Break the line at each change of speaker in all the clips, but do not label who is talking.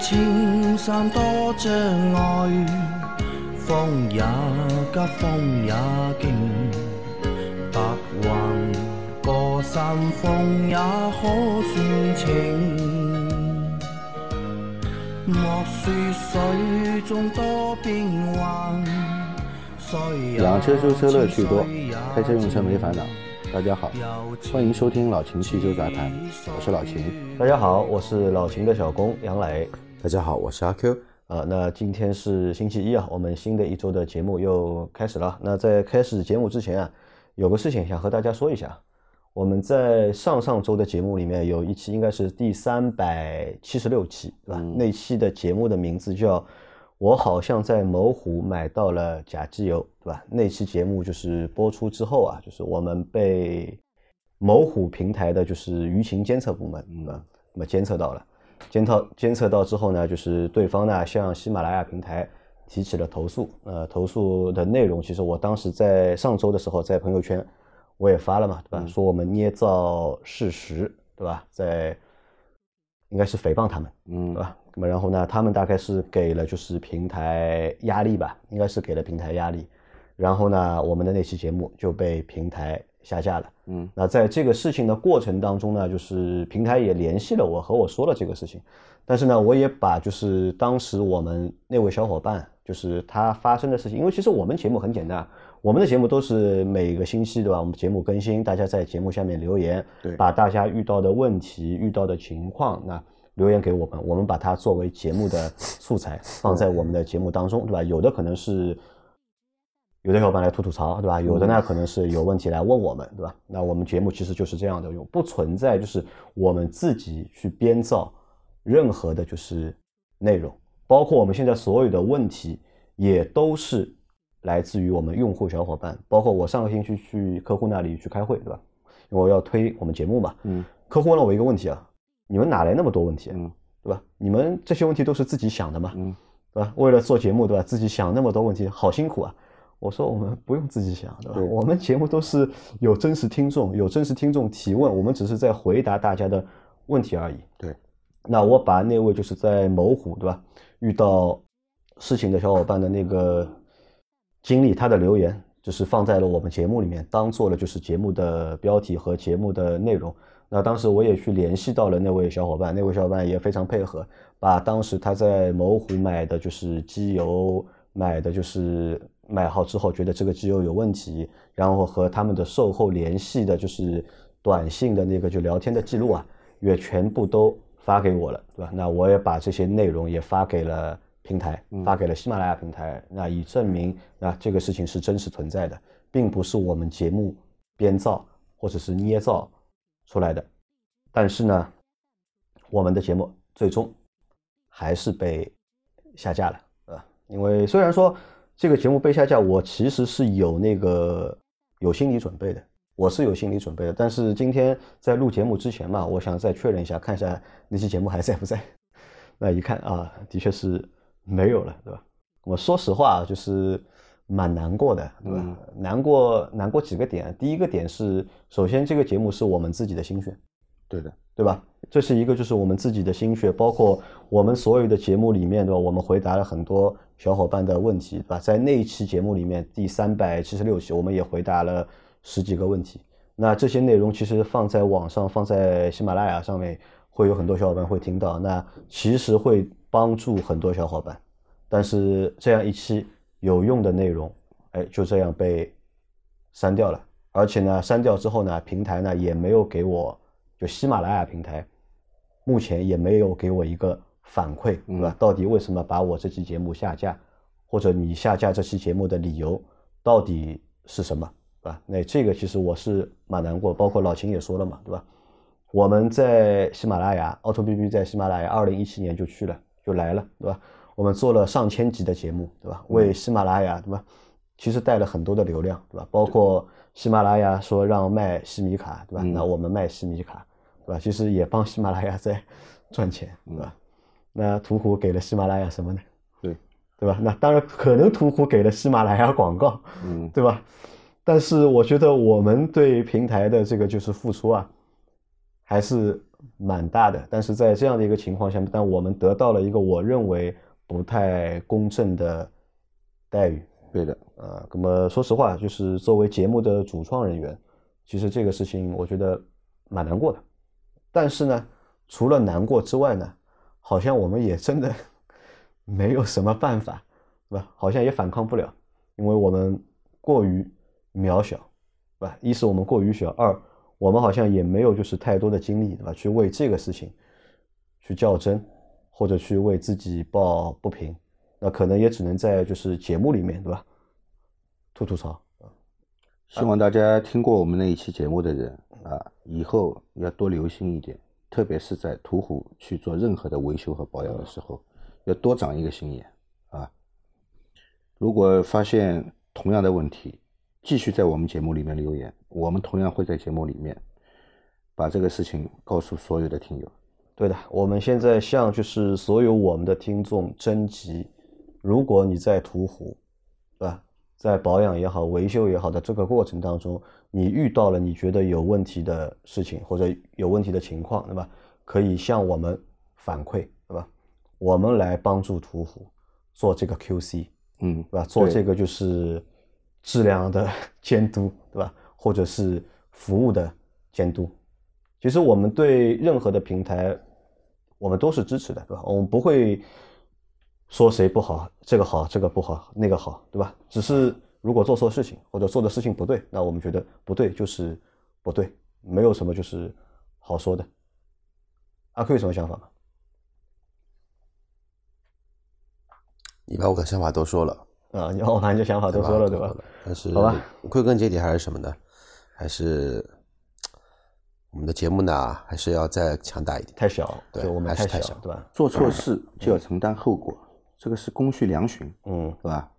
青山多障碍，风也急，风也劲，白云过山峰也可算情。莫说水中多变幻，
养车修车乐趣多，开车用车没烦恼。大家好，欢迎收听老秦汽修杂谈，我是老秦。
大家好，我是老秦的小工杨磊。
大家好，我是阿 Q。
啊，那今天是星期一啊，我们新的一周的节目又开始了。那在开始节目之前啊，有个事情想和大家说一下。我们在上上周的节目里面有一期，应该是第三百七十六期，对吧？那期的节目的名字叫。我好像在某虎买到了假机油，对吧？那期节目就是播出之后啊，就是我们被某虎平台的就是舆情监测部门，嗯，那么监测到了，监测监测到之后呢，就是对方呢向喜马拉雅平台提起了投诉。呃，投诉的内容其实我当时在上周的时候在朋友圈我也发了嘛，对吧？说我们捏造事实，对吧？在应该是诽谤他们，嗯，对吧？那么然后呢，他们大概是给了就是平台压力吧，应该是给了平台压力。然后呢，我们的那期节目就被平台下架了。嗯，那在这个事情的过程当中呢，就是平台也联系了我，和我说了这个事情。但是呢，我也把就是当时我们那位小伙伴，就是他发生的事情，因为其实我们节目很简单，我们的节目都是每个星期对吧？我们节目更新，大家在节目下面留言，
对，
把大家遇到的问题、遇到的情况那。留言给我们，我们把它作为节目的素材放在我们的节目当中，对吧？有的可能是有的小伙伴来吐吐槽，对吧？有的呢可能是有问题来问我们，对吧？那我们节目其实就是这样的，用不存在就是我们自己去编造任何的就是内容，包括我们现在所有的问题也都是来自于我们用户小伙伴，包括我上个星期去客户那里去开会，对吧？因为我要推我们节目嘛，嗯，客户问了我一个问题啊。你们哪来那么多问题？嗯，对吧？你们这些问题都是自己想的嘛？嗯，对吧？为了做节目，对吧？自己想那么多问题，好辛苦啊！我说我们不用自己想，对吧？我们节目都是有真实听众，有真实听众提问，我们只是在回答大家的问题而已。
对，
那我把那位就是在某虎，对吧？遇到事情的小伙伴的那个经历，他的留言就是放在了我们节目里面，当做了就是节目的标题和节目的内容。那当时我也去联系到了那位小伙伴，那位小伙伴也非常配合，把当时他在某虎买的就是机油，买的就是买好之后觉得这个机油有问题，然后和他们的售后联系的就是短信的那个就聊天的记录啊，也全部都发给我了，对吧？那我也把这些内容也发给了平台，发给了喜马拉雅平台，那以证明啊这个事情是真实存在的，并不是我们节目编造或者是捏造。出来的，但是呢，我们的节目最终还是被下架了，啊，因为虽然说这个节目被下架，我其实是有那个有心理准备的，我是有心理准备的。但是今天在录节目之前嘛，我想再确认一下，看一下那期节目还在不在。那一看啊，的确是没有了，对吧？我说实话，就是。蛮难过的，对吧？难过难过几个点，第一个点是，首先这个节目是我们自己的心血，
对的，
对吧？这是一个就是我们自己的心血，包括我们所有的节目里面，对吧？我们回答了很多小伙伴的问题，对吧？在那一期节目里面，第三百七十六期，我们也回答了十几个问题。那这些内容其实放在网上，放在喜马拉雅上面，会有很多小伙伴会听到，那其实会帮助很多小伙伴。但是这样一期。有用的内容，哎，就这样被删掉了。而且呢，删掉之后呢，平台呢也没有给我，就喜马拉雅平台，目前也没有给我一个反馈，对吧？到底为什么把我这期节目下架，或者你下架这期节目的理由到底是什么，对吧？那这个其实我是蛮难过。包括老秦也说了嘛，对吧？我们在喜马拉雅，auto B B 在喜马拉雅，二零一七年就去了，就来了，对吧？我们做了上千集的节目，对吧？为喜马拉雅，对吧？其实带了很多的流量，对吧？包括喜马拉雅说让卖西米卡，对吧？那我们卖西米卡，对吧？其实也帮喜马拉雅在赚钱，对吧？那途虎给了喜马拉雅什么呢？
对，
对吧？那当然可能途虎给了喜马拉雅广告，嗯，对吧？但是我觉得我们对平台的这个就是付出啊，还是蛮大的。但是在这样的一个情况下，但我们得到了一个我认为不太公正的待遇。
对的，
啊，那么说实话，就是作为节目的主创人员，其实这个事情我觉得蛮难过的。但是呢，除了难过之外呢，好像我们也真的 没有什么办法，是吧？好像也反抗不了，因为我们过于渺小，是吧？一是我们过于小，二我们好像也没有就是太多的精力，对吧？去为这个事情去较真，或者去为自己抱不平。那可能也只能在就是节目里面，对吧？吐吐槽
希望大家听过我们那一期节目的人啊，以后要多留心一点，特别是在途虎去做任何的维修和保养的时候，要多长一个心眼啊。如果发现同样的问题，继续在我们节目里面留言，我们同样会在节目里面把这个事情告诉所有的听友。
对的，我们现在向就是所有我们的听众征集。如果你在途虎，对吧？在保养也好、维修也好的这个过程当中，你遇到了你觉得有问题的事情或者有问题的情况，对吧？可以向我们反馈，对吧？我们来帮助途虎做这个 QC，
嗯，
对吧？做这个就是质量的 监督，对吧？或者是服务的监督。其实我们对任何的平台，我们都是支持的，对吧？我们不会。说谁不好，这个好，这个不好，那个好，对吧？只是如果做错事情或者做的事情不对，那我们觉得不对就是不对，没有什么就是好说的。阿 Q 有什么想法吗？
你把我的想法都说了
啊，你把你的想法都说了，对吧？
但是
好吧，
归根结底还是什么呢？还是我们的节目呢，还是要再强大一点。
太小，
对
我们
还是太小，
小对吧？
做错事就要承担后果。这个是公序良循，
嗯，
对吧？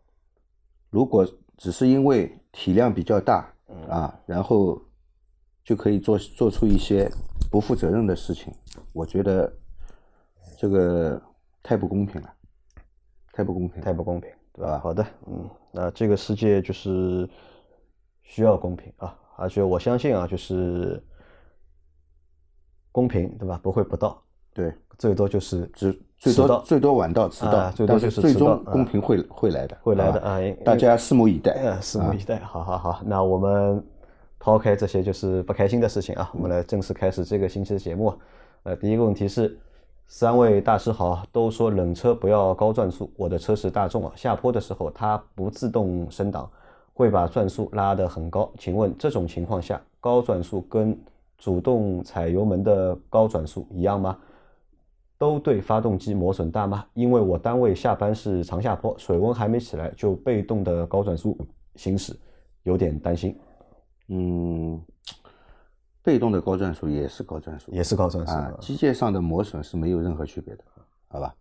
如果只是因为体量比较大，啊，然后就可以做做出一些不负责任的事情，我觉得这个太不公平了，太不公平，
太不公平，对吧？好的，嗯，那这个世界就是需要公平啊，而且我相信啊，就是公平，对吧？不会不到，
对，
最多就是
只。最多最多晚到迟到，
最多
就是最终公平会会来的，
会来的啊！
大家拭目以待，
拭目以待。好好好，那我们抛开这些就是不开心的事情啊，我们来正式开始这个星期的节目。呃，第一个问题是，三位大师好，都说冷车不要高转速，我的车是大众啊，下坡的时候它不自动升档，会把转速拉得很高。请问这种情况下，高转速跟主动踩油门的高转速一样吗？都对发动机磨损大吗？因为我单位下班是长下坡，水温还没起来就被动的高转速行驶，有点担心。
嗯，被动的高转速也是高转速，
也是高转速
啊。机械上的磨损是没有任何区别的，好吧？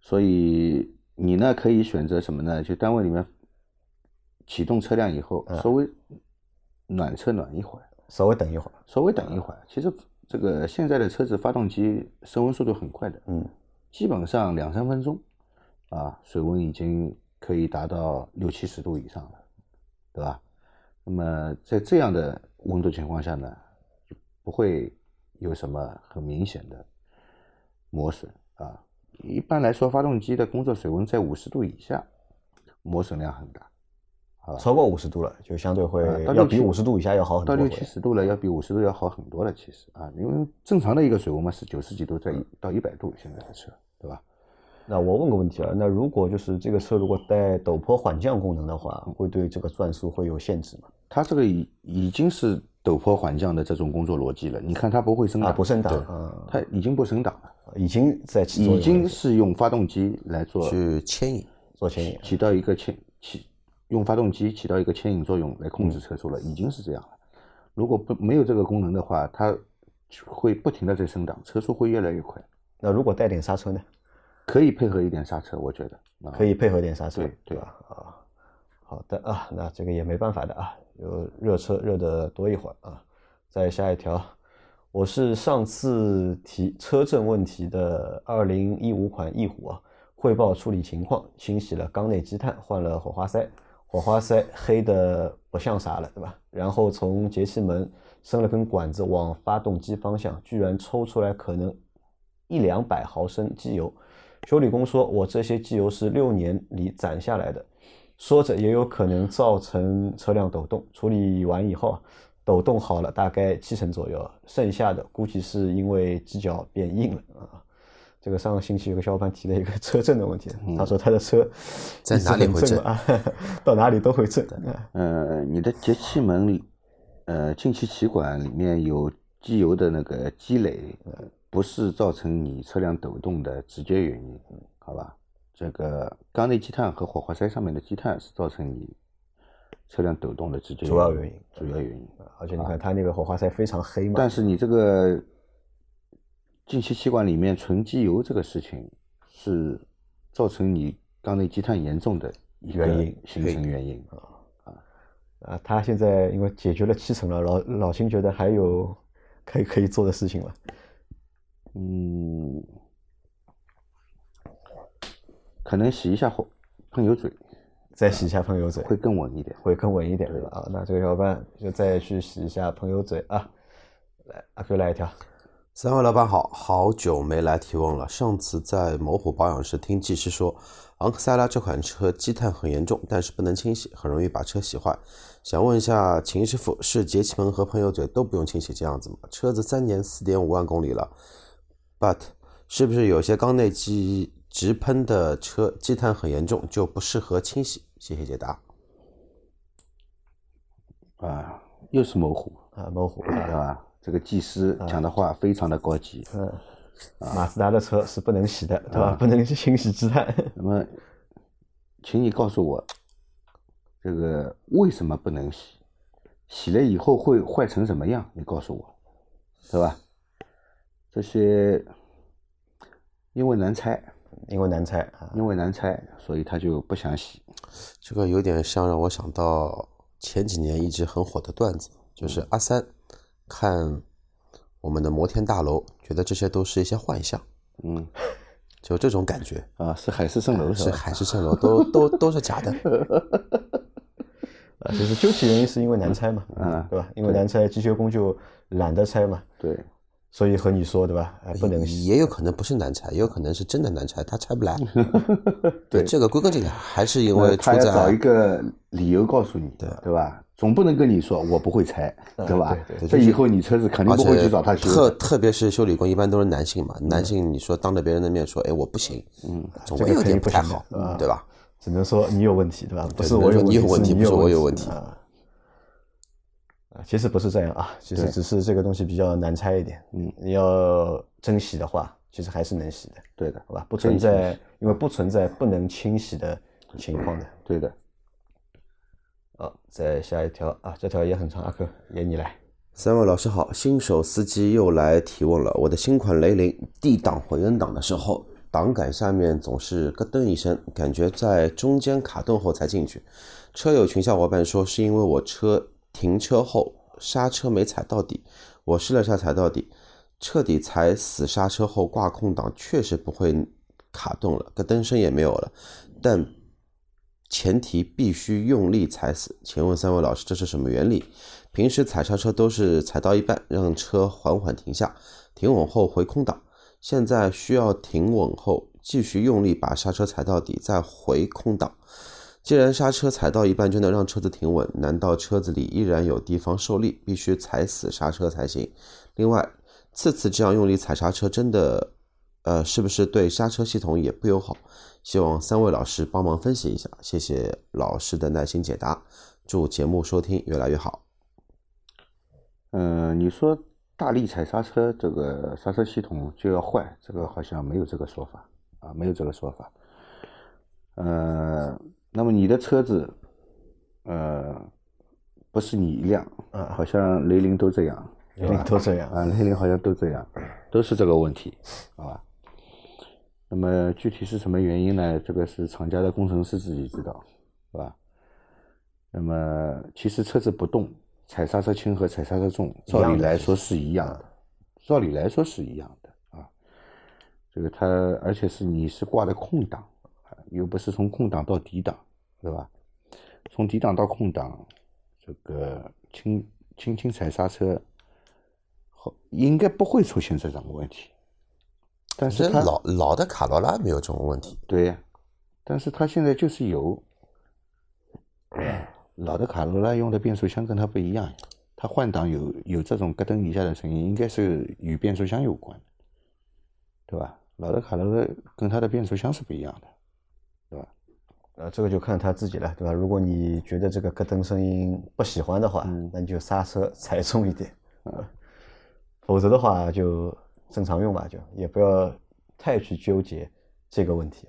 所以你呢可以选择什么呢？就单位里面启动车辆以后，稍微暖车暖一会儿，
稍微等一会儿，
稍微等一会儿。其实。这个现在的车子发动机升温速度很快的，
嗯，
基本上两三分钟，啊，水温已经可以达到六七十度以上了，对吧？那么在这样的温度情况下呢，就不会有什么很明显的磨损啊。一般来说，发动机的工作水温在五十度以下，磨损量很大。
超过五十度了，就相对会要比五十度以下要好很多。
到六七十度了，要比五十度要好很多了。其实啊，因为正常的一个水温嘛是九十几度，在到一百度，现在的车，对吧？
那我问个问题啊，那如果就是这个车如果带陡坡缓降功能的话，会对这个转速会有限制吗？
它这个已已经是陡坡缓降的这种工作逻辑了。你看它不会升档，
不升档，
它已经不升档了，
已经在
已经是用发动机来做
去牵引，
做牵引，
起到一个牵起。用发动机起到一个牵引作用来控制车速了，已经是这样了。如果不没有这个功能的话，它会不停的在升档，车速会越来越快。
那如果带点刹车呢？
可以配合一点刹车，我觉得
可以配合点刹车，
对
吧？啊，好的啊，那这个也没办法的啊，有热车热的多一会儿啊。再下一条，我是上次提车震问题的二零一五款翼虎啊，汇报处理情况，清洗了缸内积碳，换了火花塞。火花塞黑的不像啥了，对吧？然后从节气门伸了根管子往发动机方向，居然抽出来可能一两百毫升机油。修理工说：“我这些机油是六年里攒下来的。”说着也有可能造成车辆抖动。处理完以后，抖动好了大概七成左右，剩下的估计是因为机脚变硬了啊。这个上个星期有个小伙伴提了一个 车震的问题，他说他的车
在哪里会震
啊？到哪里都会震。
呃，你的节气门里，呃，进气歧管里面有机油的那个积累，不是造成你车辆抖动的直接原因，好吧？这个缸内积碳和火花塞上面的积碳是造成你车辆抖动的直接
主要原因，
主要原因。
而且你看它那个火花塞非常黑嘛。
但是你这个进气气管里面存机油这个事情，是造成你缸内积碳严重的一个
原因
形成原因啊。
啊，他现在因为解决了七成了，老老辛觉得还有可以可以做的事情了。
嗯，可能洗一下后喷油嘴，
再洗一下喷油嘴，
会更稳一点。
会更稳一点，对吧？啊，那这个小伙伴就再去洗一下喷油嘴啊。来，阿 Q 来一条。
三位老板好，好久没来提问了。上次在某虎保养时听技师说，昂克赛拉这款车积碳很严重，但是不能清洗，很容易把车洗坏。想问一下秦师傅，是节气门和喷油嘴都不用清洗这样子吗？车子三年四点五万公里了，but 是不是有些缸内机直喷的车积碳很严重，就不适合清洗？谢谢解答。
啊，又是某虎
啊，某虎
对吧？这个技师讲的话非常的高级。
嗯，马自达的车是不能洗的，对吧？不能清洗积碳。
那么，请你告诉我，这个为什么不能洗？洗了以后会坏成什么样？你告诉我，对吧？这些因为难拆，
因为难拆啊，
因为难拆，所以他就不想洗。
这个有点像让我想到前几年一直很火的段子，就是阿三。看我们的摩天大楼，觉得这些都是一些幻象，
嗯，
就这种感觉
啊，是海市蜃楼
是海市蜃楼，都都都是假的。
啊，就是究其原因是因为难拆嘛，啊，对吧？因为难拆，机修工就懒得拆嘛，
对，
所以和你说，对吧？不能，
也有可能不是难拆，也有可能是真的难拆，他拆不来。对，这个归根结底还是因为
他要找一个理由告诉你，对对吧？总不能跟你说我不会拆，对吧？这以后你车子肯定不会去找他修。
特特别是修理工，一般都是男性嘛，男性你说当着别人的面说，哎，我不行，
嗯，
总归有点不太好，对吧？
只能说你有问题，对吧？不是
我有问
题，
不是我有问题
啊。啊，其实不是这样啊，其实只是这个东西比较难拆一点。嗯，你要真洗的话，其实还是能洗的。
对的，
好吧？不存在，因为不存在不能清洗的情况的。
对的。
好，再下一条啊，这条也很长，阿克，由你来。
三位老师好，新手司机又来提问了。我的新款雷凌 D 档混动档的时候。挡杆下面总是咯噔一声，感觉在中间卡顿后才进去。车友群小伙伴说是因为我车停车后刹车没踩到底，我试了下踩到底，彻底踩死刹车后挂空档确实不会卡顿了，咯噔声也没有了。但前提必须用力踩死。请问三位老师这是什么原理？平时踩刹车都是踩到一半让车缓缓停下，停稳后回空档。现在需要停稳后继续用力把刹车踩到底，再回空档。既然刹车踩到一半就能让车子停稳，难道车子里依然有地方受力，必须踩死刹车才行？另外，次次这样用力踩刹车，真的，呃，是不是对刹车系统也不友好？希望三位老师帮忙分析一下，谢谢老师的耐心解答。祝节目收听越来越好。
嗯，你说。大力踩刹车，这个刹车系统就要坏，这个好像没有这个说法啊，没有这个说法。呃，那么你的车子，呃，不是你一辆，啊，好像雷凌都这样，
雷凌都这样
啊，雷凌好像都这样，都是这个问题，好吧？那么具体是什么原因呢？这个是厂家的工程师自己知道，是吧？那么其实车子不动。踩刹车轻和踩刹车重，照理来说是一样的，照理来说是一样的啊。这个它，而且是你是挂的空档，又不是从空档到底档，对吧？从底档到空档，这个轻轻轻踩刹车好应该不会出现这种问题。但是它
老老的卡罗拉没有这种问题，
对呀，但是它现在就是有老的卡罗拉用的变速箱跟它不一样，它换挡有有这种咯噔一下的声音，应该是与变速箱有关的，对吧？老的卡罗拉跟它的变速箱是不一样的，对吧？
呃，这个就看他自己了，对吧？如果你觉得这个咯噔声音不喜欢的话，那你就刹车 踩重一点，啊，否则的话就正常用吧，就也不要太去纠结这个问题。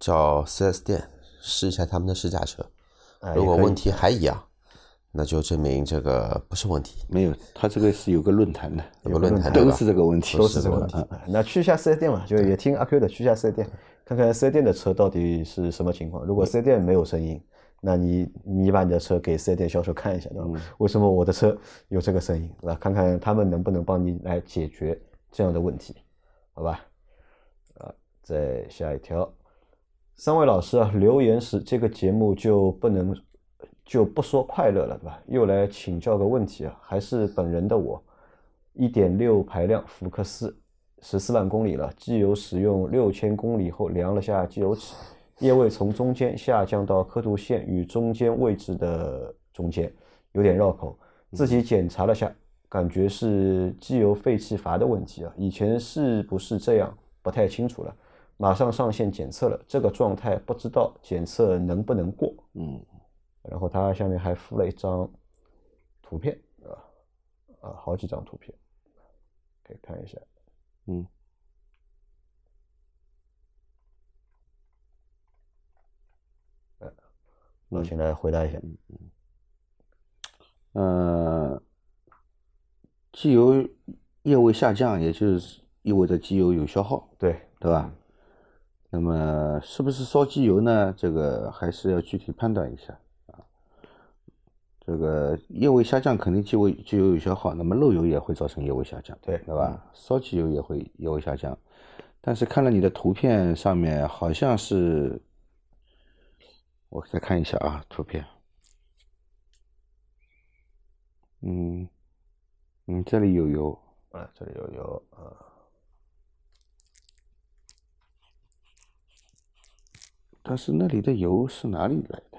找 4S 店试一下他们的试驾车，如果问题还一样，那就证明这个不是问题。
没有，他这个是有个论坛的，
有个论坛
都是这个问题，
都是这个问题。哎那去一下四 S 店嘛，就也听阿 Q 的，去一下四 S 店，看看四 S 店的车到底是什么情况。如果四 S 店没有声音，那你你把你的车给四 S 店销售看一下，对吧？为什么我的车有这个声音，对吧？看看他们能不能帮你来解决这样的问题，好吧？啊，再下一条，三位老师啊，留言时这个节目就不能就不说快乐了，对吧？又来请教个问题啊，还是本人的我，一点六排量福克斯，十四万公里了，机油使用六千公里后量了下机油尺，液位从中间下降到刻度线与中间位置的中间，有点绕口。自己检查了下，感觉是机油废气阀的问题啊。以前是不是这样？不太清楚了。马上上线检测了，这个状态不知道检测能不能过。
嗯，
然后它下面还附了一张图片，啊啊，好几张图片，可以看一下。
嗯，
老秦来回答一下。
呃，机油液位下降，也就是意味着机油有消耗，
对，
对吧？那么是不是烧机油呢？这个还是要具体判断一下啊。这个液位下降肯定机油机油有消耗，那么漏油也会造成液位下降，
对
对吧？烧机油也会液位下降，但是看了你的图片上面好像是，我再看一下啊，图片。嗯，嗯，这里有油，
啊，这里有油啊，
但是那里的油是哪里来的？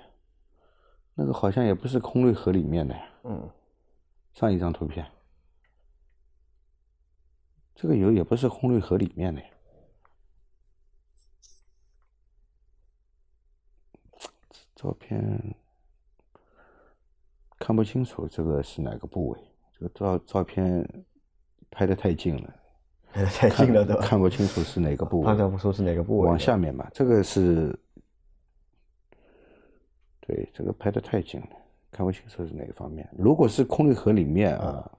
那个好像也不是空滤盒里面的呀。
嗯，
上一张图片，这个油也不是空滤盒里面的呀。照片看不清楚，这个是哪个部位？这个照照片拍的太近了，
拍的太近了，对吧？
看不清楚是哪个部位。
判断不出是哪个部位。
往下面嘛，这个是，对，这个拍的太近了，看不清楚是哪个方面。如果是空滤盒里面啊，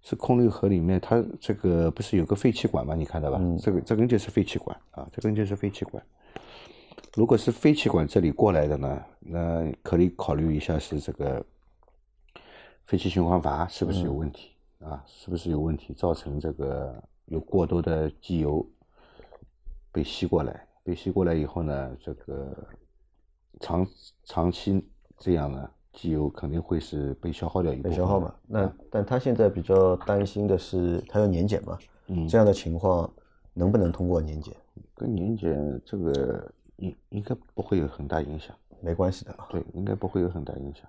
是空滤盒里面，它这个不是有个废气管吗？你看到吧？这个这根就是废气管啊，这根就是废气管。如果是废气管这里过来的呢，那可以考虑一下是这个废气循环阀是不是有问题、啊？是不是有问题，造成这个有过多的机油被吸过来，被吸过来以后呢，这个长长期这样呢，机油肯定会是被消耗掉一部分。
被消耗嘛。那但他现在比较担心的是，他要年检嘛。
嗯
这样的情况能不能通过年检？
跟年检这个应应该不会有很大影响，
没关系的啊，
对，应该不会有很大影响。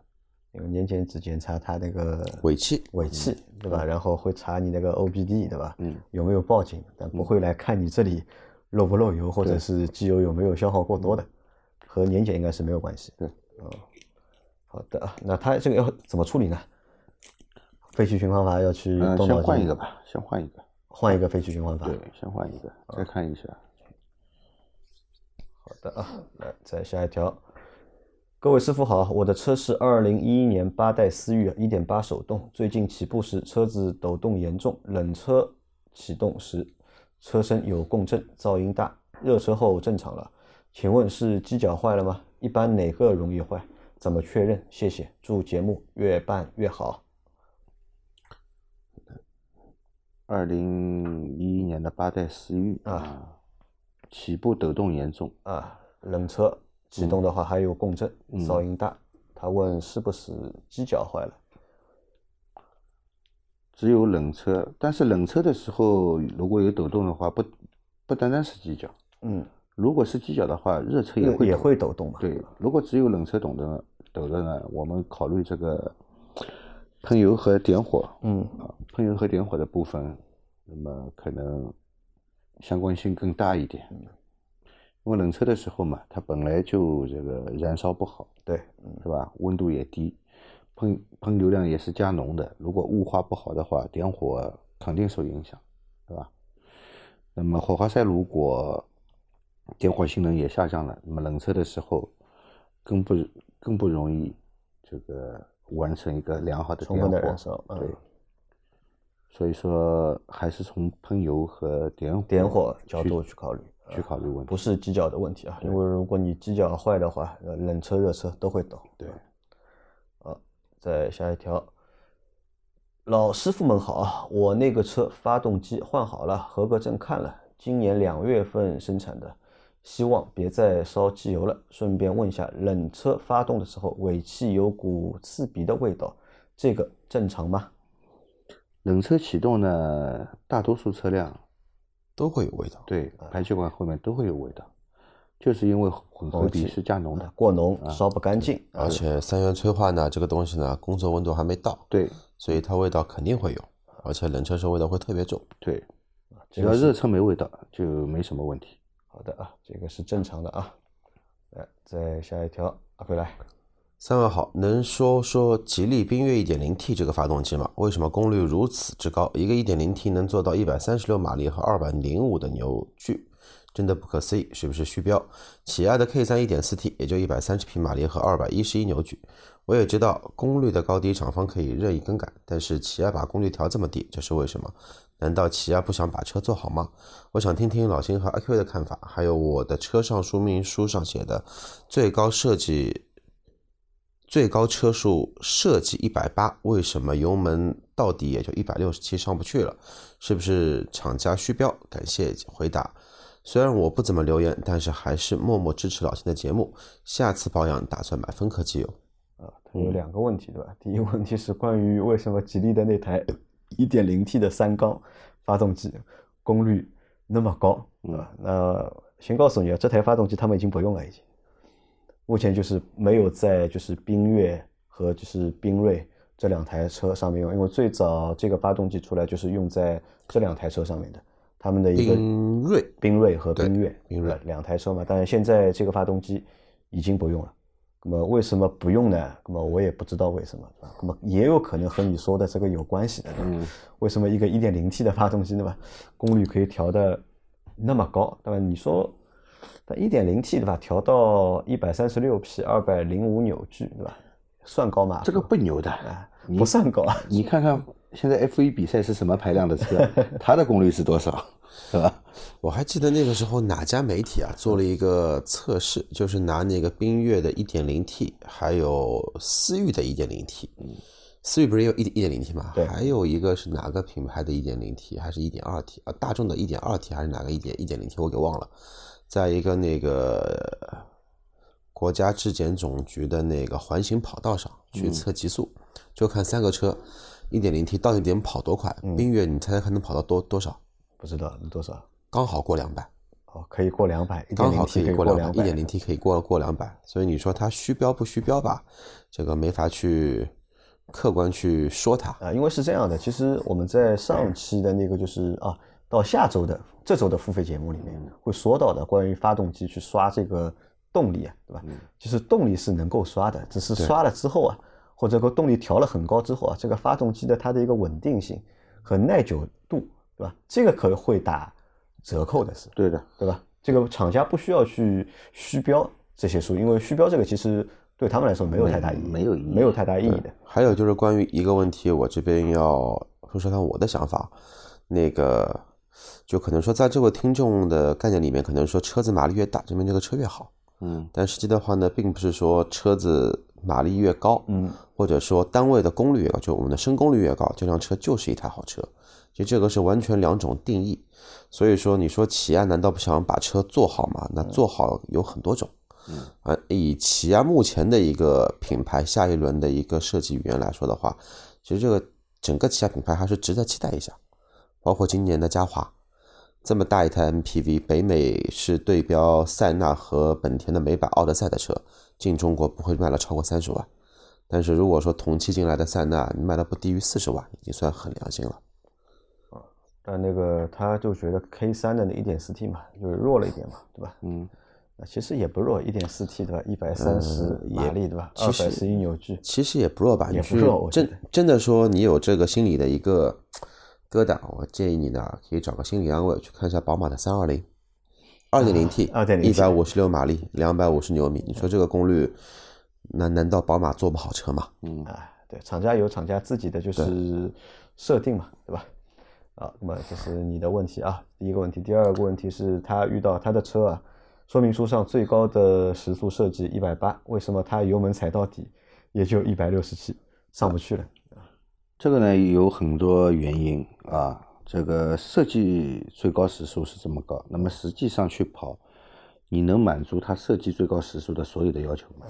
因为年检只检查它那个
尾气
尾气，对吧？然后会查你那个 OBD，对吧？
嗯，
有没有报警？但不会来看你这里漏不漏油，或者是机油有没有消耗过多的，和年检应该是没有关系。
对，
哦，好的啊，那他这个要怎么处理呢？废气循环阀要去
嗯，先
动脑筋
换一个吧，先换一个。
换一个废气循环阀。
对，先换一个，再看一下。
好的啊，来再下一条。各位师傅好，我的车是二零一一年八代思域，一点八手动，最近起步时车子抖动严重，冷车启动时车身有共振，噪音大，热车后正常了。请问是机脚坏了吗？一般哪个容易坏？怎么确认？谢谢，祝节目越办越好。
二零一一年的八代思域啊，起步抖动严重，
啊，冷车启动的话还有共振，噪音大。他问是不是机脚坏了？
只有冷车，但是冷车的时候如果有抖动的话，不不单单是机脚，
嗯，
如果是机脚的话，热车也会
也
抖
会抖动嘛？
对，如果只有冷车抖的抖的呢，我们考虑这个喷油和点火，
嗯
啊，喷油和点火的部分，那么可能相关性更大一点。因为冷车的时候嘛，它本来就这个燃烧不好，
对，嗯
是吧？温度也低，喷喷油量也是加浓的。如果雾化不好的话，点火肯定受影响，对吧？那么火花塞如果点火性能也下降了，那么冷车的时候更不更不容易这个完成一个良好的
充分的燃烧嗯
对，所以说还是从喷油和点火
点火角度去考虑，
去考虑问题。
不是机脚的问题啊，因为如果你机脚坏的话，呃冷车、热车都会抖。
对，
啊，再下一条，老师傅们好啊，我那个车发动机换好了，合格证看了，今年两月份生产的，希望别再烧机油了。顺便问一下，冷车发动的时候尾气有股刺鼻的味道，这个正常吗？
冷车启动呢，大多数车辆
都会有味道。
对排气管后面都会有味道，就是因为混合比是加浓的。
过浓，烧不干净。啊
而且三元催化呢，这个东西呢，工作温度还没到，
对
所以它味道肯定会有，而且冷车时候味道会特别重。
对，只要热车没味道就没什么问题。
好的啊，这个是正常的啊。来，再下一条，阿辉来。
三位好，能说说吉利缤越 1.0T 这个发动机吗？为什么功率如此之高？一个 1.0T 能做到136马力和205的扭矩，真的不可思议，是不是虚标？起亚的 K3 1.4T 也就130匹马力和211扭矩。我也知道功率的高低厂方可以任意更改，但是起亚把功率调这么低，这是为什么？难道起亚不想把车做好吗？我想听听老秦和阿 Q 的看法，还有我的车上说明书上写的最高设计。最高车速设计一百八，为什么油门到底也就一百六十七上不去了？是不是厂家虚标？感谢回答。虽然我不怎么留言，但是还是默默支持老秦的节目。下次保养打算买芬科机油。
啊，它有两个问题，对吧？第一个问题是关于为什么吉利的那台 1.0T 的三缸发动机功率那么高，对吧？那先告诉你啊，这台发动机他们已经不用了，已经。目前就是没有在就是缤越和就是缤瑞这两台车上面用，因为最早这个发动机出来就是用在这两台车上面的，他们的一个
缤瑞
缤瑞和
对
缤越，
缤瑞
呃两台车嘛，但是现在这个发动机已经不用了。那么为什么不用呢？那么我也不知道为什么，啊那么也有可能和你说的这个有关系的，对吧？为什么一个 1.0T 的发动机对吧，功率可以调的那么高，对吧？你说，它 1.0T 对吧，调到136匹、205扭矩对吧，算高吗？
这个不牛的，
啊，不算高啊。
你看看现在 F1 比赛是什么排量的车，它的功率是多少，是吧？
我还记得那个时候哪家媒体啊做了一个测试，就是拿那个缤越的 1.0T，还有思域的 1.0T。思域不是也有一点零 T 吗？
对
还有一个是哪个品牌的一点零 T，还是一点二 T 啊？大众的一点二 T 还是哪个一点一点零 T？我给忘了。在一个那个国家质检总局的那个环形跑道上去测极速，就看三个车一点零 T 到底能跑多快。冰月你猜猜看能跑到多多少？
不知道多少？
刚好过两百。
哦，可以过两百，
刚好
可以
过
过
两百，一点零 T 可以过过两百，所以你说它虚标不虚标吧？这个没法去客观去说它。
啊，因为是这样的，其实我们在上期的那个就是啊，到下周的这周的付费节目里面会说到的，关于发动机去刷这个动力啊，对吧？其实动力是能够刷的，只是刷了之后啊，或者个动力调了很高之后啊，这个发动机的它的一个稳定性和耐久度，对吧？这个可能会打折扣的是，
对的，
对吧？这个厂家不需要去虚标这些数，因为虚标这个其实对他们来说没有太大意义，
没有意义
没有太大意义的。
还有就是关于一个问题，我这边要说说看我的想法。那个就可能说，在这位听众的概念里面，可能说车子马力越大，证明这个车越好。
嗯，
但实际的话呢，并不是说车子马力越高，
嗯，
或者说单位的功率越高，就我们的升功率越高，这辆车就是一台好车。其实这个是完全两种定义。所以说，你说起亚难道不想把车做好吗？那做好有很多种。嗯，啊，以起亚目前的一个品牌下一轮的一个设计语言来说的话，其实这个整个旗下品牌还是值得期待一下。包括今年的嘉华，这么大一台 MPV，北美是对标塞纳和本田的美版奥德赛的车，进中国不会卖了超过三十万。但是如果说同期进来的塞纳卖了不低于四十万，已经算很良心了。
啊但那个他就觉得 K 三的那一点四 T 嘛，就是弱了一点嘛，对吧？
嗯，
那其实也不弱，一点四 T 对吧？一百三十马力对吧？二百十一扭矩，
其实也不弱吧？
也不弱
真真的说你有这个心理的一个疙瘩，我建议你呢可以找个心理安慰，去看一下宝马的三二零，二点零
T，2.0T
一百五十六马力，两百五十牛米，你说这个功率，难难道宝马做不好车吗？
嗯啊，对，厂家有厂家自己的就是设定嘛，对吧？啊，那么这是你的问题啊，第一个问题，第二个问题是他遇到他的车啊，说明书上最高的时速设计一百八，为什么他油门踩到底也就一百六十七，上不去了？
这个呢有很多原因啊。这个设计最高时速是这么高，那么实际上去跑，你能满足它设计最高时速的所有的要求吗？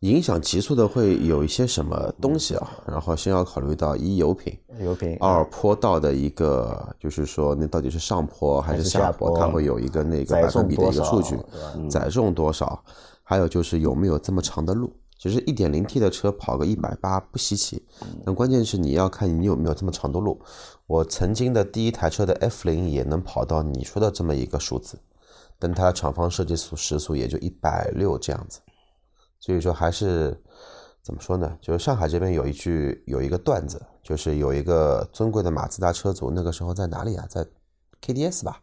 影响极速的会有一些什么东西啊？然后先要考虑到一油品，
油品
二坡道的一个，就是说那到底是上坡还是
下
坡，它会有一个那个百分比的一个数据，载重多少，还有就是有没有这么长的路。其实一点零 T 的车跑个一百八不稀奇，但关键是你要看你有没有这么长的路。我曾经的第一台车的 F 零也能跑到你说的这么一个数字，但它的厂方设计速时速也就一百六这样子。所以说还是怎么说呢？就是上海这边有一句有一个段子，就是有一个尊贵的马自达车主，那个时候在哪里啊？在 KDS 吧，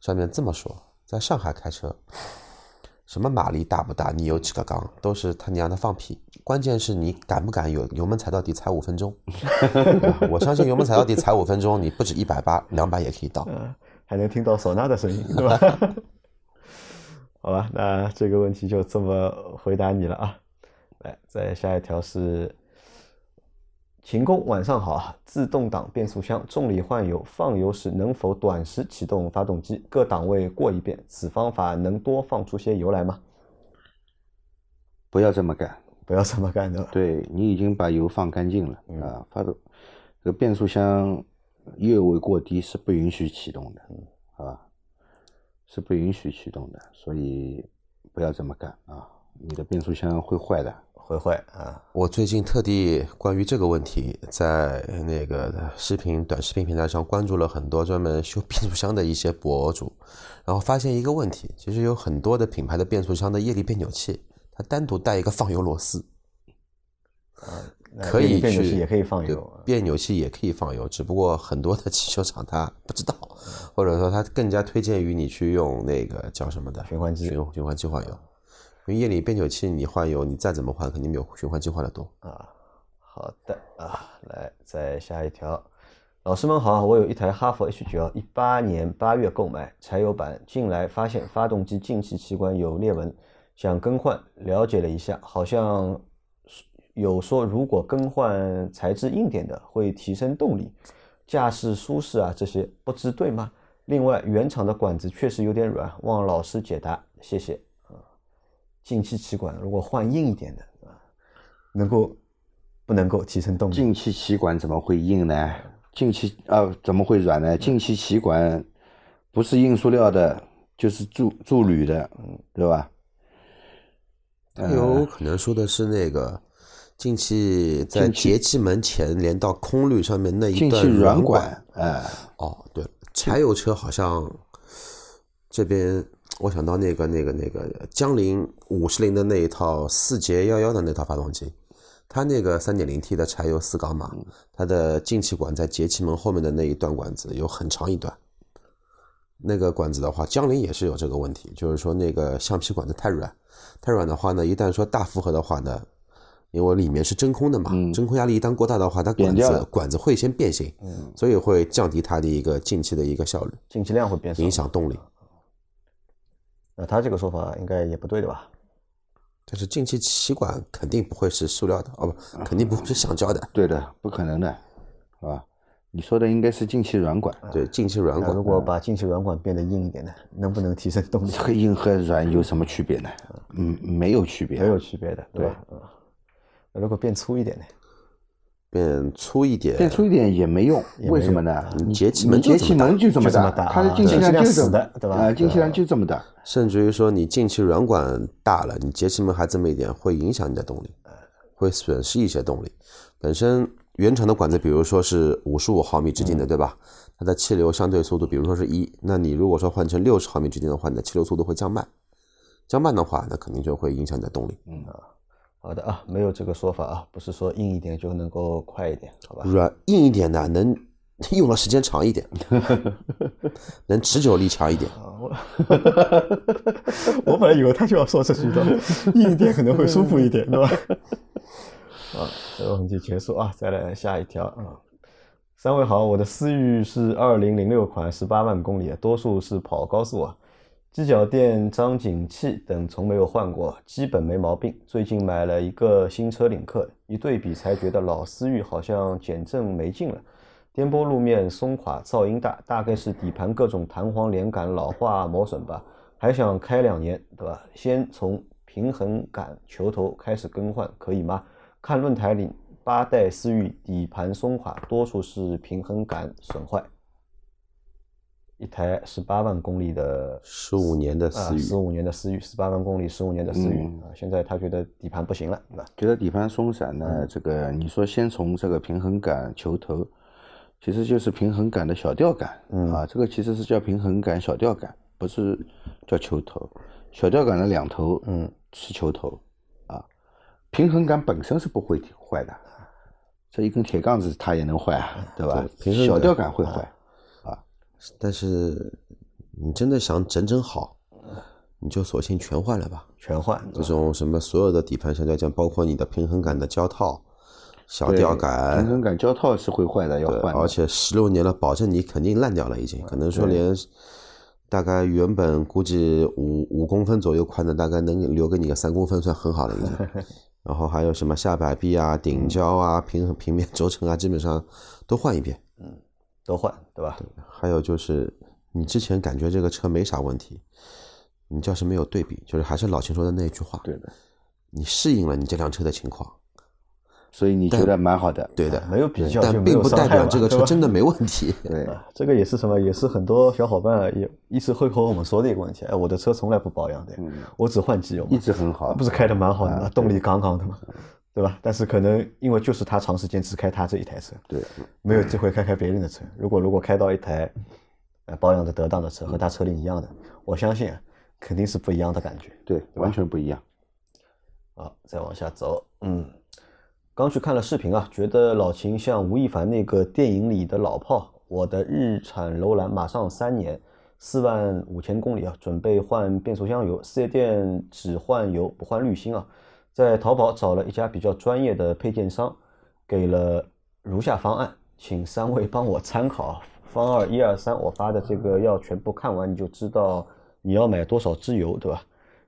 上面这么说，在上海开车，什么马力大不大，你有几个缸，都是他娘的放屁。关键是你敢不敢有油门踩到底踩五分钟？我相信油门踩到底踩五分钟，你不止一百八，两百也可以到。
还能听到唢呐的声音，对吧？好吧，那这个问题就这么回答你了啊。来，再下一条是，秦工晚上好啊，自动挡变速箱重力换油，放油时能否短时启动发动机？各档位过一遍，此方法能多放出些油来吗？
不要这么干。
不要这么干的。
对你已经把油放干净了、啊，发动这个变速箱液位过低是不允许启动的，好吧？是不允许启动的，所以不要这么干啊！你的变速箱会坏的。
会会啊，
我最近特地关于这个问题，在那个视频短视频平台上关注了很多专门修变速箱的一些博主，然后发现一个问题，其实有很多的品牌的变速箱的液力变扭器，它单独带一个放油螺丝，
啊
可以去
也可以放油啊。
变扭器也可以放油，只不过很多的汽修厂它不知道，或者说它更加推荐于你去用那个叫什么的
循环机
循循环机换油。因为夜里变扭器你换油，你再怎么换，肯定没有循环机换的多。
啊，好的啊，来再下一条。老师们好，我有一台哈佛 H 9 1 1八年八月购买，柴油版，近来发现发动机进气气管有裂纹，想更换，了解了一下，好像有说如果更换材质硬点的会提升动力、驾驶舒适啊这些，不知对吗？另外，原厂的管子确实有点软，望老师解答，谢谢。啊，进气气管如果换硬一点的啊，能够不能够提升动力？
进气气管怎么会硬呢？进气啊怎么会软呢？进气气管不是硬塑料的，就是铸铸铝的，嗯，对吧？
它有可能说的是那个进气在节气门前连到空滤上面那一段
进气软
软
管，哎，
哦，对，柴油车好像这边我想到那个那个那个江铃五十铃的那一套四节幺幺的那套发动机，它那个三点零 T 的柴油四缸嘛，它的进气管在节气门后面的那一段管子有很长一段。那个管子的话，江铃也是有这个问题，就是说那个橡皮管子太软，太软的话呢，一旦说大负荷的话呢，因为里面是真空的嘛，真空压力一旦过大的话，它管子管子会先变形，所以会降低它的一个进气的一个效率，
进气量会变，
影响动力。
那他这个说法应该也不对的吧？
但是进气气管肯定不会是塑料的，哦不，肯定不会是橡胶的，
对的，不可能的，是吧？你说的应该是进气软管，
对，进气软管
如。果把进气软管变得硬一点呢，能不能提升动力？
这个硬和软有什么区别呢？嗯，没有区别，
没有区别的，对吧？嗯，那如果变粗一点呢？
变粗一点，
变粗一点也没用，为什么呢？
你节气门
节气门就这么
大
它的
啊
进气量就
是
这么
死的对吧
啊，进气量就这么大。
甚至于说你进气软管大了，你节气门还这么一点，会影响你的动力，会损失一些动力。本身原厂的管子，比如说是五十五毫米直径的，对吧？它的气流相对速度，比如说是一，那你如果说换成六十毫米直径的话，你的气流速度会降慢，降慢的话，那肯定就会影响你的动力。
好的啊，没有这个说法啊，不是说硬一点就能够快一点，好吧？
软硬一点的能 用的时间长一点，能持久力强一点。
我本来以为他就要说这句的，硬一点可能会舒服一点，对吧？啊，这个问题结束啊，再来下一条啊。三位好，我的思域是二零零六款，十八万公里，多数是跑高速啊。机脚垫、张紧器等从没有换过，基本没毛病。最近买了一个新车领克，一对比才觉得老思域好像减震没劲了。颠簸路面松垮，噪音大，大概是底盘各种弹簧连杆老化磨损吧。还想开两年，对吧？先从平衡杆球头开始更换，可以吗？看论坛里八代思域底盘松垮，多数是平衡杆损坏。一台十八万公里的
十五年的思域，
十五年的思域，十八万公里，十五年的思域啊，现在他觉得底盘不行了，对吧？
觉得底盘松散
嗯
呢，这个你说先从这个平衡杆球头，其实就是平衡杆的小吊杆，
嗯
啊，这个其实是叫平衡杆小吊杆，不是叫球头。小吊杆的两头，
嗯，
是球头，啊，平衡杆本身是不会坏的，这一根铁杠子它也能坏啊，对吧？
对平衡
小吊杆会坏，
但是你真的想整整好，你就索性全换了吧。
全换，
这种什么所有的底盘橡胶件，包括你的平衡杆的胶套、小吊杆，平
衡杆胶套是会坏的，要，换。
而且十六年了，保证你肯定烂掉了，已经可能说连大概原本估计五五公分左右宽的，大概能留给你个三公分，算很好了已经。然后还有什么下摆臂啊、顶胶啊、平衡平面轴承啊，基本上都换一遍。
都换，对吧？
还有就是，你之前感觉这个车没啥问题，你就是没有对比，就是还是老秦说的那句话，
对的，
你适应了你这辆车的情况，
所以你觉得蛮好的。
对的，
没有比较
但并不代表这个车真的没问题。
对，
这个也是什么？也是很多小伙伴也一直会和我们说的一个问题。哎，我的车从来不保养的，我只换机油，
一直很好。
不是开的蛮好的嘛，动力杠杠的嘛，对吧？但是可能因为就是他长时间只开他这一台车，
对，
没有机会开开别人的车。如果如果开到一台呃保养的得当的车，和他车龄一样的，我相信啊肯定是不一样的感觉。
对，完全不一样。
好，再往下走，嗯，刚去看了视频啊，觉得老秦像吴亦凡那个电影里的老炮。我的日产楼兰马上三年，四万五千公里啊，准备换变速箱油，四 S 店只换油不换滤芯啊。在淘宝找了一家比较专业的配件商，给了如下方案，请三位帮我参考。方二一二三，我发的这个要全部看完，你就知道你要买多少支油，对吧？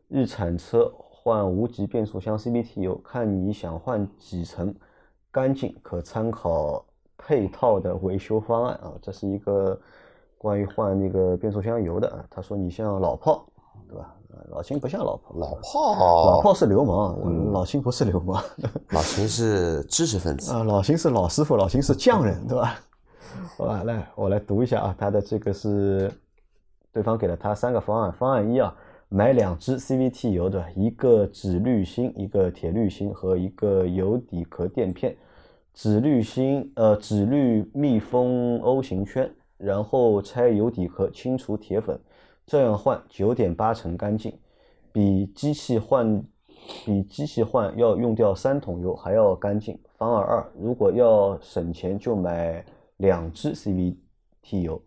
日产车换无级变速箱 CVT 油，看你想换几层，干净可参考配套的维修方案啊。这是一个关于换那个变速箱油的啊。他说你像老炮，老秦不像老炮，
老炮，
老炮是流氓，我老秦不是流氓。
老秦是知识分子，
啊，老秦是老师傅，老秦是匠人，对吧？好吧，来，我来读一下啊，他的这个是对方给了他三个方案，方案一啊，买两支 CVT 油的，一个酯滤芯，一个铁滤芯和一个油底壳垫片，酯滤芯呃酯滤密封 O 型圈，然后拆油底壳，清除铁粉，这样换九点八成干净，比机器换比机器换要用掉三桶油还要干净。方案二，如果要省钱，就买两支 CVT 油，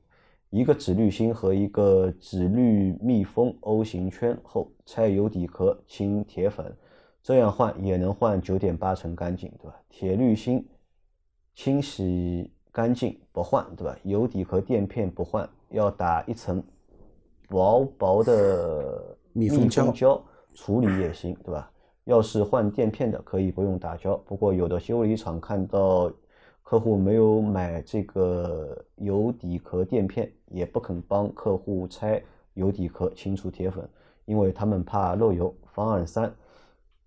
一个酯滤芯和一个酯滤密封 O 型圈后拆油底壳，清铁粉，这样换也能换九点八成干净，对吧？铁滤芯清洗干净不换，对吧？油底壳垫片不换，要打一层薄薄的
密封胶
胶处理也行，对吧？要是换垫片的，可以不用打胶。不过有的修理厂看到客户没有买这个油底壳垫片，也不肯帮客户拆油底壳、清除铁粉，因为他们怕漏油。方案三，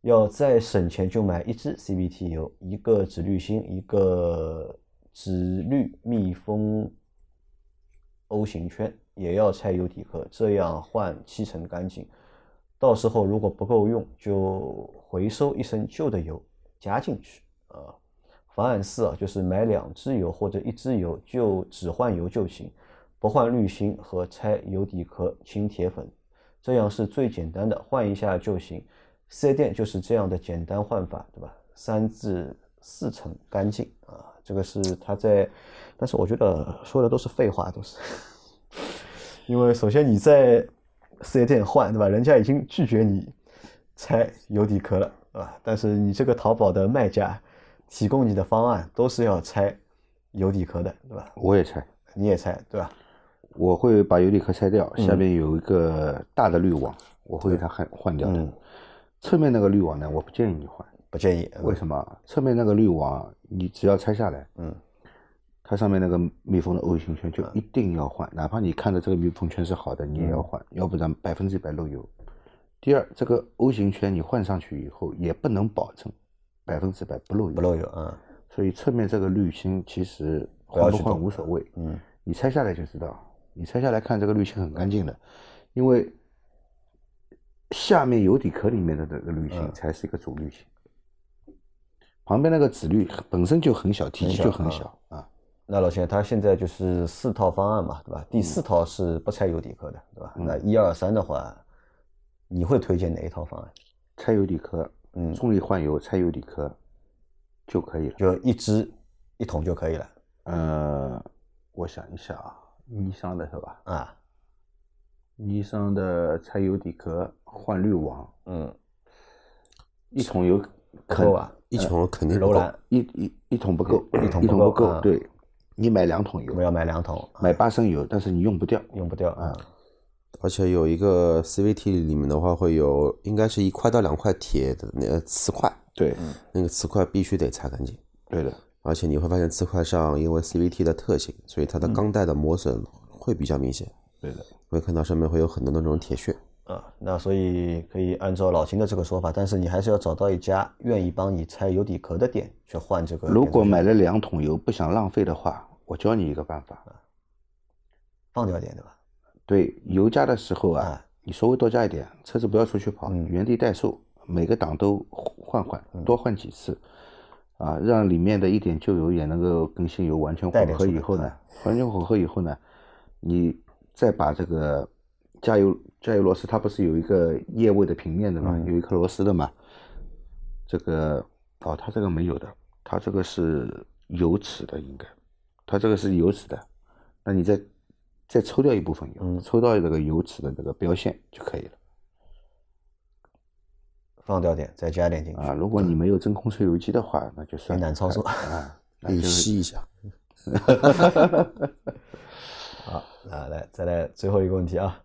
要再省钱就买一支 CVT 油，一个紫滤芯，一个紫滤密封 O 型圈，也要拆油底壳，这样换七成干净。到时候如果不够用，就回收一升旧的油加进去啊。方案四啊，就是买两支油或者一支油，就只换油就行，不换滤芯和拆油底壳、清铁粉，这样是最简单的，换一下就行。四 S 店就是这样的简单换法，对吧？三至四成干净啊，这个是他在，但是我觉得说的都是废话，都是，因为首先你在四 S 店换，对吧？人家已经拒绝你拆油底壳了，啊，但是你这个淘宝的卖家提供你的方案都是要拆油底壳的，对吧？
我也拆，
你也拆，对吧？
我会把油底壳拆掉，
嗯
下面有一个大的滤网，我会给它换换掉的
嗯。
侧面那个滤网呢，我不建议你换，
不建议，
为什么？侧面那个滤网，你只要拆下来，
嗯，
它上面那个密封的 O 型圈就一定要换，哪怕你看着这个密封圈是好的，你也要换，要不然百分之一百漏油。第二，这个 O 型圈你换上去以后，也不能保证百分之百不漏油，
不漏油啊，
所以侧面这个滤芯其实换不换无所谓，
嗯，
你拆下来就知道，你拆下来看这个滤芯很干净的，因为下面油底壳里面的这个滤芯
嗯。
才是一个主滤芯，旁边那个子滤本身就很小，体积就很
很
小啊。
那老钱，他现在就是四套方案嘛，对吧？第四套是不拆油底壳的，对吧？那一二三的话，你会推荐哪一套方案？
拆油底壳，
嗯
重力换油，拆油底壳就可以了。
就一支一桶就可以了
呃，我想一下啊，尼桑的是吧？
啊，
尼桑的拆油底壳换滤网，
嗯，
一桶油肯
够吧？
一桶肯定不够，
一一一桶不够，
一桶
不够。对，你买两桶油
我，要买两桶，
买八升油，但是你用不掉。
用不掉啊。
而且有一个 CVT 里面的话会有，应该是一块到两块铁的那个磁块，
对，
那个磁块必须得擦干净。
对的，
而且你会发现磁块上因为 CVT 的特性，所以它的钢带的磨损会比较明显，
对的。
会看到上面会有很多那种铁屑。
啊，那所以可以按照老秦的这个说法，但是你还是要找到一家愿意帮你拆油底壳的店去换这个。
如果买了两桶油不想浪费的话，我教你一个办法。
放掉点，对吧？
对，油加的时候啊
啊，
你稍微多加一点，车子不要出去跑，
嗯
原地怠速，每个档都换换，多换几次，啊，让里面的一点旧油也能够跟新油完全混合以后呢，完全混合以后呢，你再把这个加油加油螺丝，它不是有一个液位的平面的嘛，
嗯。
有一颗螺丝的嘛，这个哦，它这个没有的，它这个是油尺的应该，它这个是油尺的，那你再再抽掉一部分油，
嗯。
抽到这个油尺的这个标线就可以了。
放掉点，再加点进去
啊。如果你没有真空吹油机的话，那就算
难操作
啊，那
可 以
就是
吸一下，
好，那来再来最后一个问题啊，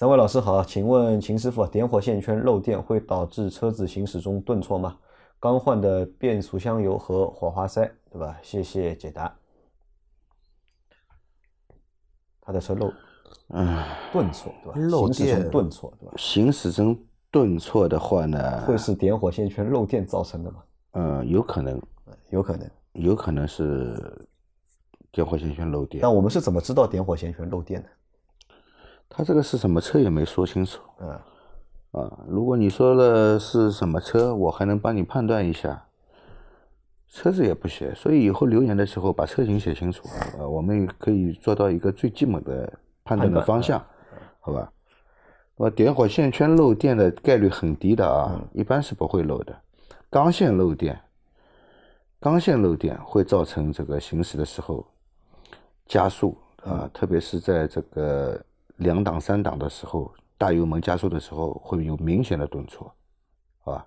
三位老师好，请问秦师傅，点火线圈漏电会导致车子行驶中顿挫吗？刚换的变速箱油和火花塞，对吧？谢谢解答。他的车漏
嗯，
顿挫，对吧？
漏
行驶
电
中顿挫，对吧？
行驶中顿挫的话呢，
会是点火线圈漏电造成的吗？
嗯，有可能，
有可能。
有可能是点火线圈漏电。
那我们是怎么知道点火线圈漏电的？
它这个是什么车也没说清楚
嗯，
啊。如果你说了是什么车，我还能帮你判断一下。车子也不写，所以以后留言的时候把车型写清楚，呃，我们可以做到一个最基本的判断的方向，好吧？那么点火线圈漏电的概率很低的啊，一般是不会漏的。钢线漏电，钢线漏电会造成这个行驶的时候加速啊，特别是在这个两档、三档的时候，大油门加速的时候会有明显的顿挫，好吧？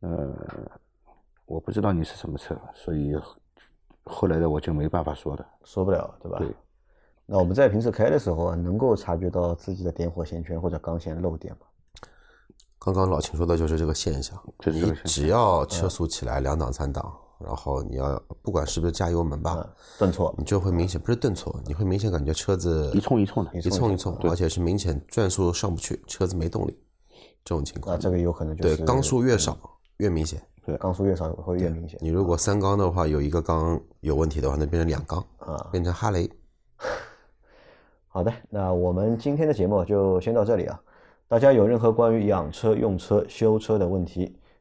呃，我不知道你是什么车，所以后来的我就没办法说的。
说不了，对吧？
对。
那我们在平时开的时候啊，能够察觉到自己的点火线圈或者钢线漏电吗？
刚刚老秦说的就是这个现象，你
就是这个现象
只要车速起来两档三档，然后你要不管是不是加油门吧，
嗯，顿挫
你就会明显不是顿挫，你会明显感觉车子
一冲一冲的，
一冲一冲，而且是明显转速上不去，车子没动力。这种情况。
这个有可能就
对
是，
缸数越少越明显。
对缸数越少会越明显
你如果三缸的话，有一个缸有问题的话，那变成两缸，
啊。
变成哈雷。
好的，那我们今天的节目就先到这里啊。大家有任何关于养车、用车、修车的问题，